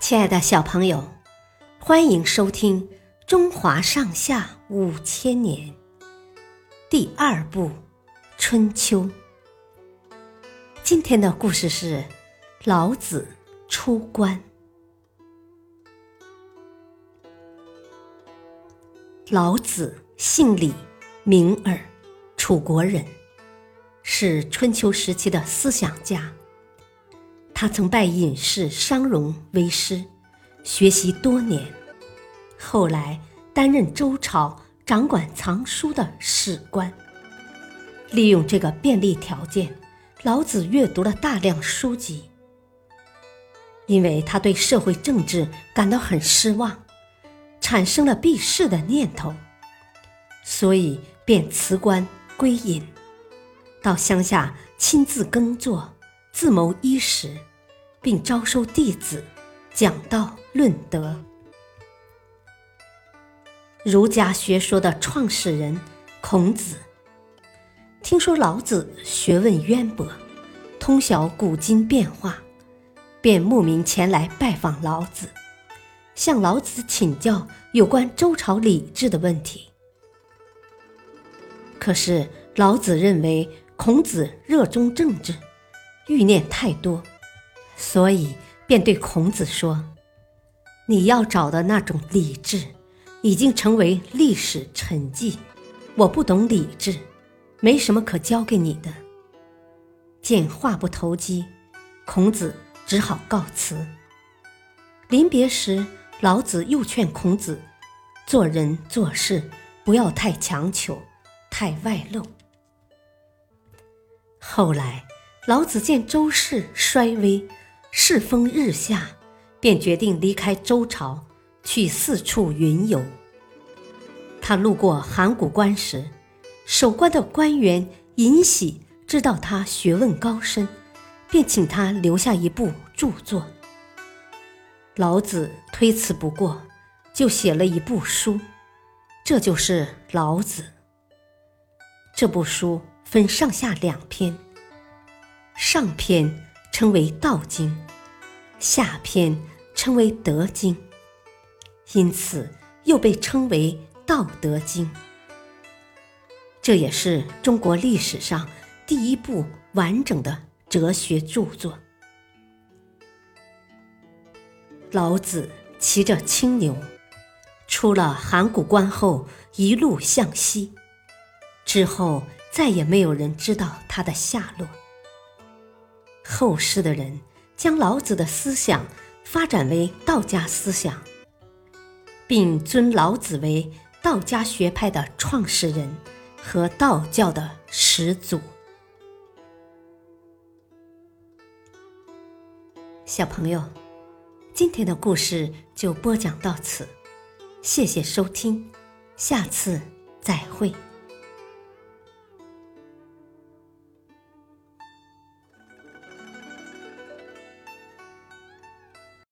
亲爱的小朋友，欢迎收听《中华上下五千年》第二部《春秋》。今天的故事是老子出关。老子姓李，名耳，楚国人，是春秋时期的思想家。他曾拜隐士商容为师，学习多年，后来担任周朝掌管藏书的史官。利用这个便利条件，老子阅读了大量书籍。因为他对社会政治感到很失望，产生了避世的念头，所以便辞官归隐，到乡下亲自耕作，自谋衣食。并招收弟子，讲道论德。儒家学说的创始人孔子，听说老子学问渊博，通晓古今变化，便慕名前来拜访老子，向老子请教有关周朝礼制的问题。可是老子认为孔子热衷政治，欲念太多。所以，便对孔子说：“你要找的那种理智，已经成为历史沉寂。我不懂理智，没什么可教给你的。”见话不投机，孔子只好告辞。临别时，老子又劝孔子：“做人做事不要太强求，太外露。”后来，老子见周氏衰微。世风日下，便决定离开周朝，去四处云游。他路过函谷关时，守关的官员尹喜知道他学问高深，便请他留下一部著作。老子推辞不过，就写了一部书，这就是《老子》。这部书分上下两篇，上篇。称为《道经》，下篇称为《德经》，因此又被称为《道德经》。这也是中国历史上第一部完整的哲学著作。老子骑着青牛，出了函谷关后，一路向西，之后再也没有人知道他的下落。后世的人将老子的思想发展为道家思想，并尊老子为道家学派的创始人和道教的始祖。小朋友，今天的故事就播讲到此，谢谢收听，下次再会。